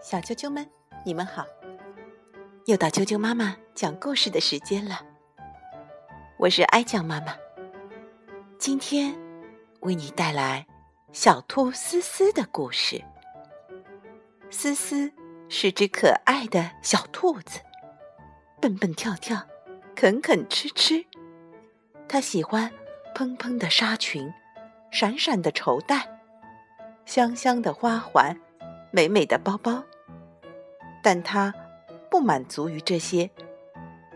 小啾啾们，你们好！又到啾啾妈妈讲故事的时间了。我是哀酱妈妈，今天为你带来小兔思思的故事。思思是只可爱的小兔子，蹦蹦跳跳，啃啃吃吃。它喜欢蓬蓬的纱裙，闪闪的绸带，香香的花环。美美的包包，但他不满足于这些，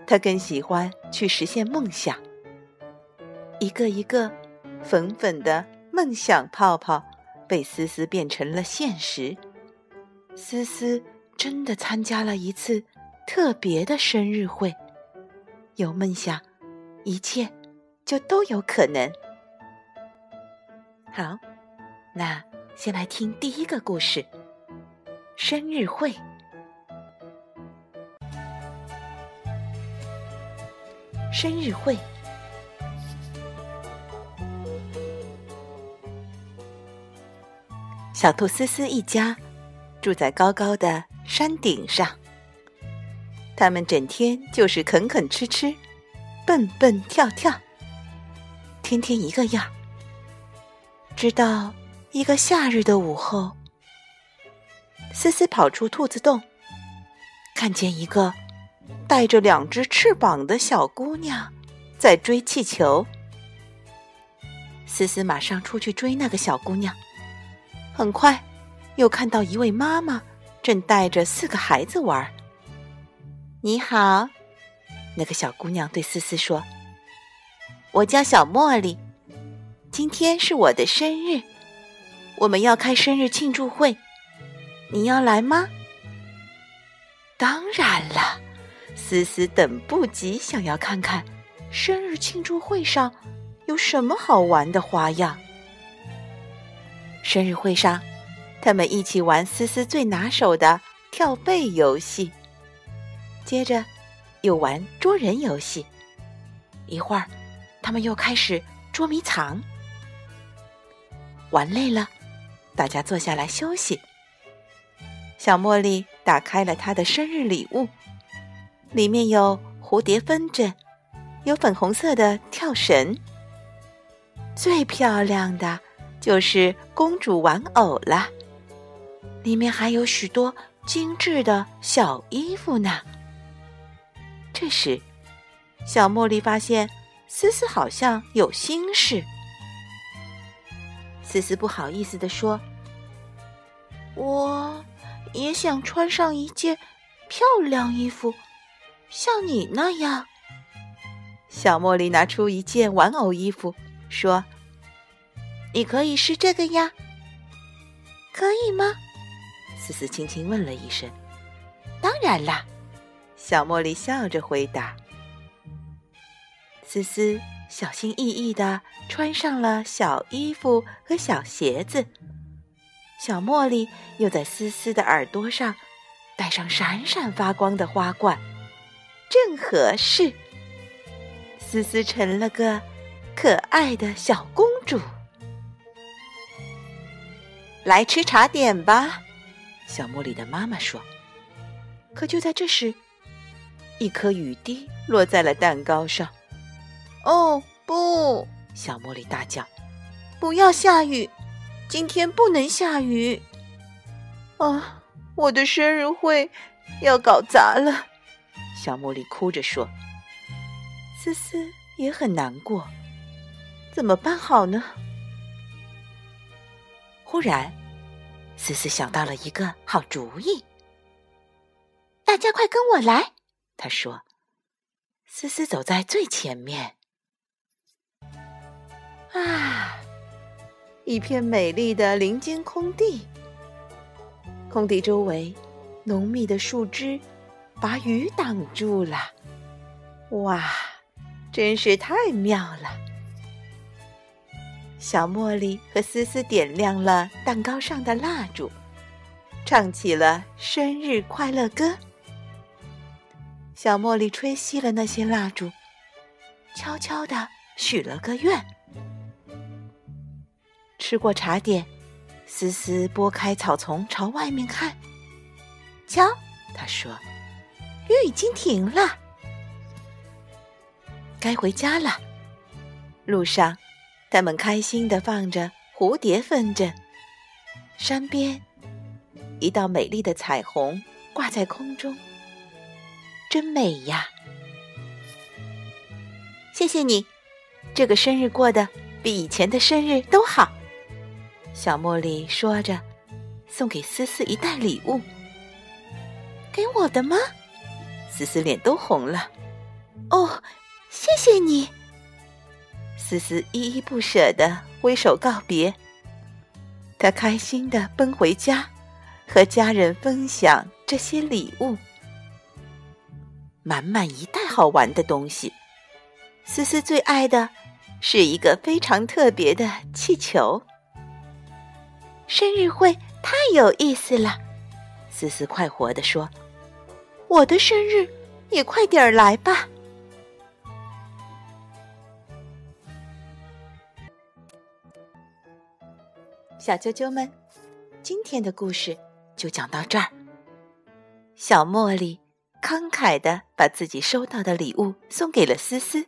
他更喜欢去实现梦想。一个一个粉粉的梦想泡泡被思思变成了现实。思思真的参加了一次特别的生日会。有梦想，一切就都有可能。好，那先来听第一个故事。生日会，生日会。小兔思思一家住在高高的山顶上，他们整天就是啃啃吃吃，蹦蹦跳跳，天天一个样。直到一个夏日的午后。思思跑出兔子洞，看见一个带着两只翅膀的小姑娘在追气球。思思马上出去追那个小姑娘，很快又看到一位妈妈正带着四个孩子玩。你好，那个小姑娘对思思说：“我叫小茉莉，今天是我的生日，我们要开生日庆祝会。”你要来吗？当然了，思思等不及想要看看生日庆祝会上有什么好玩的花样。生日会上，他们一起玩思思最拿手的跳背游戏，接着又玩捉人游戏，一会儿他们又开始捉迷藏。玩累了，大家坐下来休息。小茉莉打开了她的生日礼物，里面有蝴蝶风筝，有粉红色的跳绳，最漂亮的就是公主玩偶了。里面还有许多精致的小衣服呢。这时，小茉莉发现思思好像有心事。思思不好意思地说：“我。”也想穿上一件漂亮衣服，像你那样。小茉莉拿出一件玩偶衣服，说：“你可以试这个呀，可以吗？”思思轻轻问了一声。“当然啦。”小茉莉笑着回答。思思小心翼翼的穿上了小衣服和小鞋子。小茉莉又在思思的耳朵上戴上闪闪发光的花冠，正合适。思思成了个可爱的小公主。来吃茶点吧，小茉莉的妈妈说。可就在这时，一颗雨滴落在了蛋糕上。哦不！小茉莉大叫：“不要下雨！”今天不能下雨，啊！我的生日会要搞砸了，小茉莉哭着说。思思也很难过，怎么办好呢？忽然，思思想到了一个好主意，大家快跟我来，她说。思思走在最前面，啊！一片美丽的林间空地，空地周围浓密的树枝把雨挡住了。哇，真是太妙了！小茉莉和思思点亮了蛋糕上的蜡烛，唱起了生日快乐歌。小茉莉吹熄了那些蜡烛，悄悄地许了个愿。吃过茶点，思思拨开草丛朝外面看，瞧，他说，雨已经停了，该回家了。路上，他们开心的放着蝴蝶风筝。山边，一道美丽的彩虹挂在空中，真美呀！谢谢你，这个生日过得比以前的生日都好。小茉莉说着，送给思思一袋礼物。给我的吗？思思脸都红了。哦，谢谢你。思思依依不舍的挥手告别。她开心的奔回家，和家人分享这些礼物，满满一袋好玩的东西。思思最爱的是一个非常特别的气球。生日会太有意思了，思思快活的说：“我的生日也快点儿来吧。”小啾啾们，今天的故事就讲到这儿。小茉莉慷慨的把自己收到的礼物送给了思思，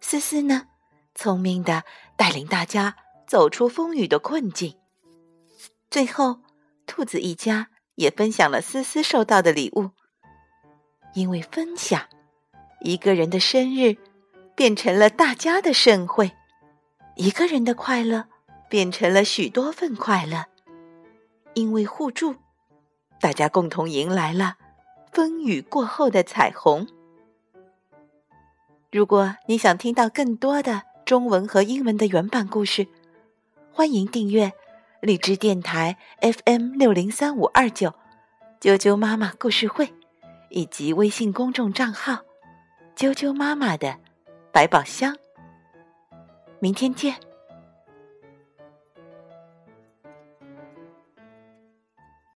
思思呢，聪明的带领大家走出风雨的困境。最后，兔子一家也分享了思思收到的礼物。因为分享，一个人的生日变成了大家的盛会，一个人的快乐。变成了许多份快乐，因为互助，大家共同迎来了风雨过后的彩虹。如果你想听到更多的中文和英文的原版故事，欢迎订阅荔枝电台 FM 六零三五二九啾啾妈妈故事会，以及微信公众账号啾啾妈妈的百宝箱。明天见。